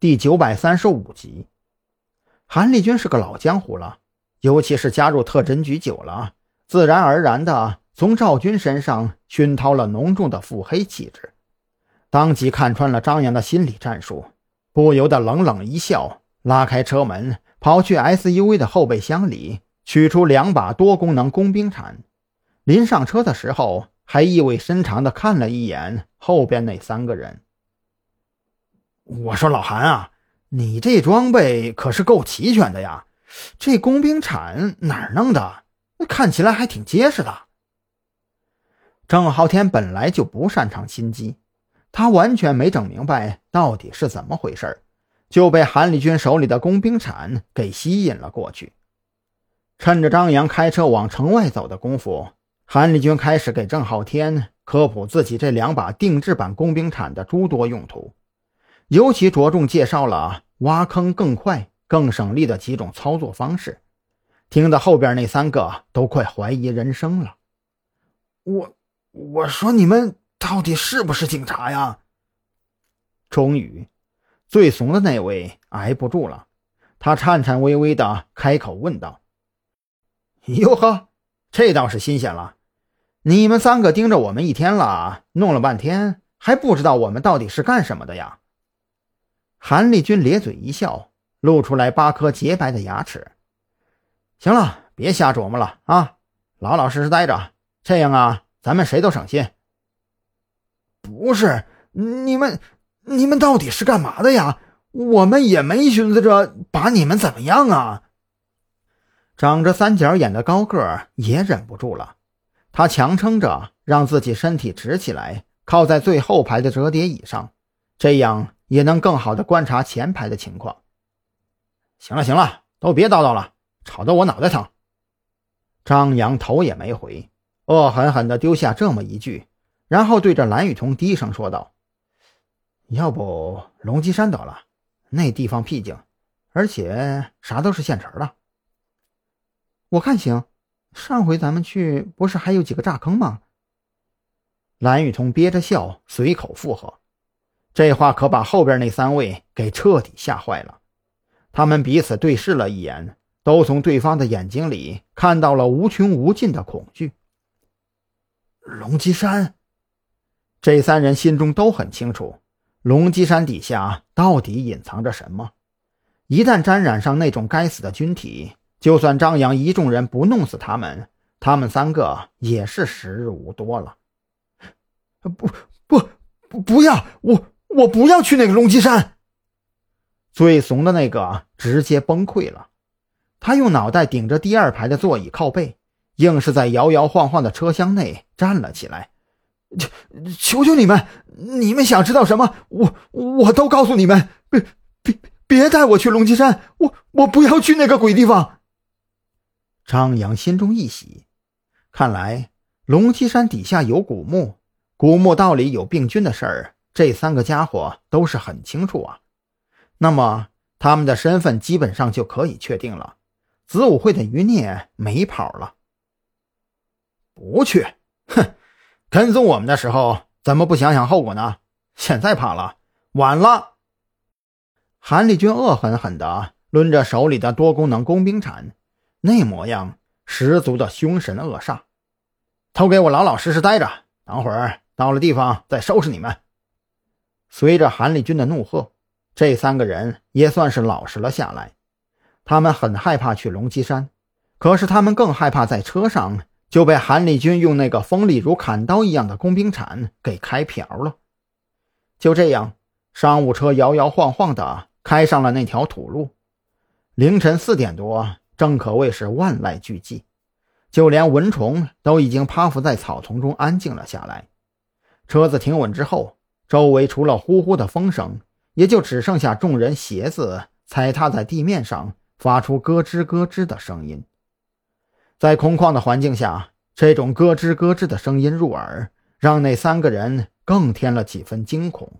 第九百三十五集。韩立军是个老江湖了，尤其是加入特侦局久了，自然而然的从赵军身上熏陶了浓重的腹黑气质，当即看穿了张扬的心理战术，不由得冷冷一笑，拉开车门，跑去 SUV 的后备箱里取出两把多功能工兵铲。临上车的时候，还意味深长地看了一眼后边那三个人。我说：“老韩啊，你这装备可是够齐全的呀！这工兵铲哪儿弄的？看起来还挺结实的。”郑浩天本来就不擅长心机，他完全没整明白到底是怎么回事，就被韩立军手里的工兵铲给吸引了过去。趁着张扬开车往城外走的功夫。韩立军开始给郑浩天科普自己这两把定制版工兵铲的诸多用途，尤其着重介绍了挖坑更快、更省力的几种操作方式，听得后边那三个都快怀疑人生了。我我说你们到底是不是警察呀？终于，最怂的那位挨不住了，他颤颤巍巍的开口问道：“哟呵，这倒是新鲜了。”你们三个盯着我们一天了，弄了半天还不知道我们到底是干什么的呀？韩立军咧嘴一笑，露出来八颗洁白的牙齿。行了，别瞎琢磨了啊，老老实实待着，这样啊，咱们谁都省心。不是你们，你们到底是干嘛的呀？我们也没寻思着把你们怎么样啊。长着三角眼的高个儿也忍不住了。他强撑着，让自己身体直起来，靠在最后排的折叠椅上，这样也能更好的观察前排的情况。行了行了，都别叨叨了，吵得我脑袋疼。张扬头也没回，恶狠狠地丢下这么一句，然后对着蓝雨桐低声说道：“要不龙脊山得了，那地方僻静，而且啥都是现成的。我看行。”上回咱们去不是还有几个炸坑吗？蓝雨桐憋着笑，随口附和。这话可把后边那三位给彻底吓坏了。他们彼此对视了一眼，都从对方的眼睛里看到了无穷无尽的恐惧。龙脊山，这三人心中都很清楚，龙脊山底下到底隐藏着什么。一旦沾染上那种该死的军体。就算张扬一众人不弄死他们，他们三个也是时日无多了。不不不，不要我我不要去那个龙脊山。最怂的那个直接崩溃了，他用脑袋顶着第二排的座椅靠背，硬是在摇摇晃晃的车厢内站了起来。求求你们，你们想知道什么，我我都告诉你们。别别别带我去龙脊山，我我不要去那个鬼地方。张扬心中一喜，看来龙脊山底下有古墓，古墓道里有病菌的事儿，这三个家伙都是很清楚啊。那么他们的身份基本上就可以确定了，子午会的余孽没跑了。不去，哼！跟踪我们的时候怎么不想想后果呢？现在怕了，晚了。韩立军恶狠狠地抡着手里的多功能工兵铲。那模样十足的凶神恶煞，都给我老老实实待着，等会儿到了地方再收拾你们。随着韩立军的怒喝，这三个人也算是老实了下来。他们很害怕去龙脊山，可是他们更害怕在车上就被韩立军用那个锋利如砍刀一样的工兵铲给开瓢了。就这样，商务车摇摇晃晃地开上了那条土路。凌晨四点多。正可谓是万籁俱寂，就连蚊虫都已经趴伏在草丛中安静了下来。车子停稳之后，周围除了呼呼的风声，也就只剩下众人鞋子踩踏在地面上发出咯吱咯吱的声音。在空旷的环境下，这种咯吱咯吱的声音入耳，让那三个人更添了几分惊恐。